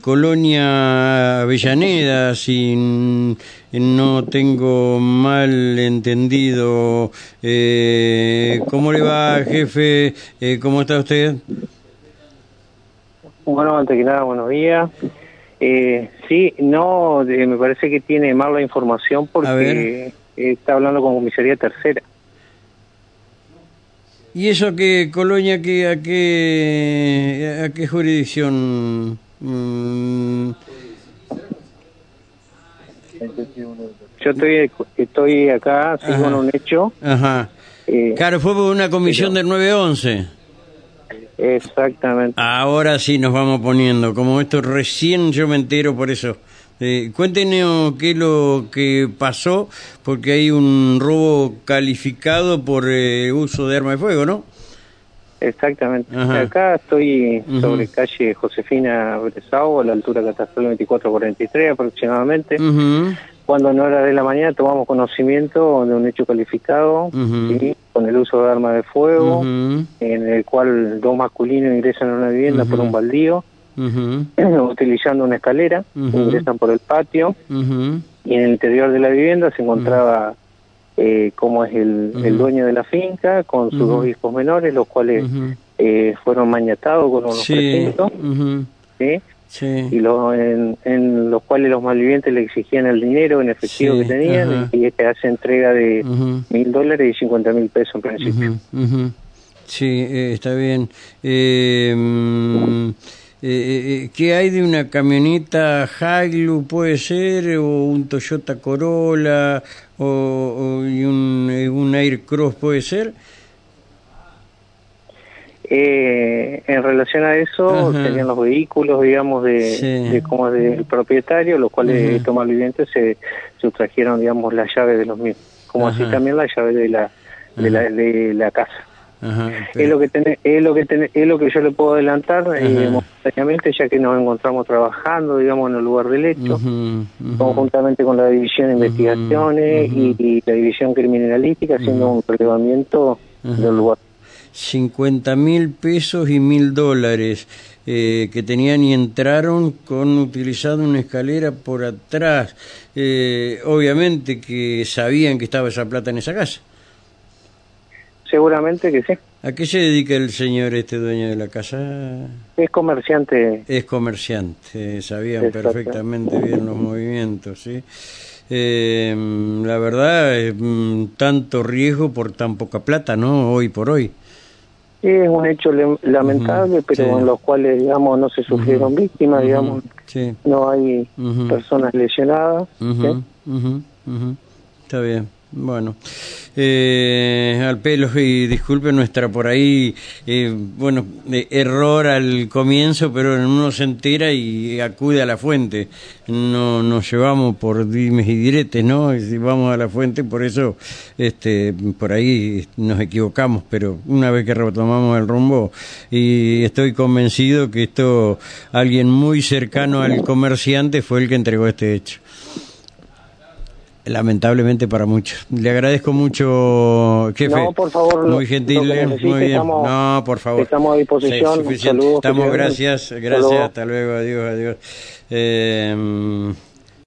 Colonia Avellaneda, si no tengo mal entendido. Eh, ¿Cómo le va, jefe? Eh, ¿Cómo está usted? Bueno, antes que nada, buenos días. Eh, sí, no, me parece que tiene mal la información porque está hablando con comisaría tercera. ¿Y eso qué, Colonia, que, a, qué, a qué jurisdicción? Mm. Yo estoy, estoy acá, sigo en un hecho. Ajá. Eh, claro, fue por una comisión del 911. Exactamente. Ahora sí nos vamos poniendo. Como esto recién yo me entero por eso. Eh, cuéntenos qué es lo que pasó, porque hay un robo calificado por eh, uso de arma de fuego, ¿no? Exactamente. Acá estoy sobre calle Josefina Bresau, a la altura catastral 2443 aproximadamente. Cuando no era de la mañana tomamos conocimiento de un hecho calificado con el uso de arma de fuego, en el cual dos masculinos ingresan a una vivienda por un baldío utilizando una escalera, ingresan por el patio y en el interior de la vivienda se encontraba eh, como es el, dueño de la finca con sus dos hijos menores, los cuales eh, fueron mañatados con unos sí. y lo, en, los cuales los malvivientes le exigían el dinero en efectivo que tenían y este hace entrega de mil dólares y cincuenta mil pesos en principio. Sí, eh, está bien. Eh, mm, eh, eh, eh, ¿Qué hay de una camioneta Hilux, puede ser, o un Toyota Corolla, o, y un, eh, un Aircross, puede ser? Eh, en relación a eso, tenían los vehículos, digamos, de, como del propietario, los cuales estos malvivientes se sustrajeron, digamos, las llaves de los mismos, como así también la llave de la, de la, de la casa es lo que es lo que es lo que yo le puedo adelantar eh, momentáneamente ya que nos encontramos trabajando digamos en el lugar del hecho conjuntamente con la división de investigaciones y, la división criminalística haciendo un relevamiento del lugar. 50 mil pesos y mil dólares eh, que tenían y entraron con utilizando una escalera por atrás. Eh, obviamente que sabían que estaba esa plata en esa casa. Seguramente que sí. ¿A qué se dedica el señor este dueño de la casa? Es comerciante. Es comerciante, sabían perfectamente bien los movimientos, ¿sí? Eh, la verdad, es tanto riesgo por tan poca plata, ¿no? Hoy por hoy. es un hecho lamentable, pero en los cuales, digamos, no se sufrieron víctimas, digamos, no hay personas lesionadas. Está bien. Bueno, eh, al pelo y disculpe nuestra por ahí, eh, bueno, error al comienzo, pero uno se entera y acude a la fuente. No nos llevamos por dimes y diretes, ¿no? Y vamos a la fuente, por eso este, por ahí nos equivocamos, pero una vez que retomamos el rumbo, y estoy convencido que esto, alguien muy cercano al comerciante fue el que entregó este hecho. Lamentablemente para muchos. Le agradezco mucho, jefe. No, por favor. Muy gentil, eh, muy bien. no, por favor. Estamos a disposición. Saludos. Estamos, gracias, gracias. Hasta luego, adiós, adiós. Eh,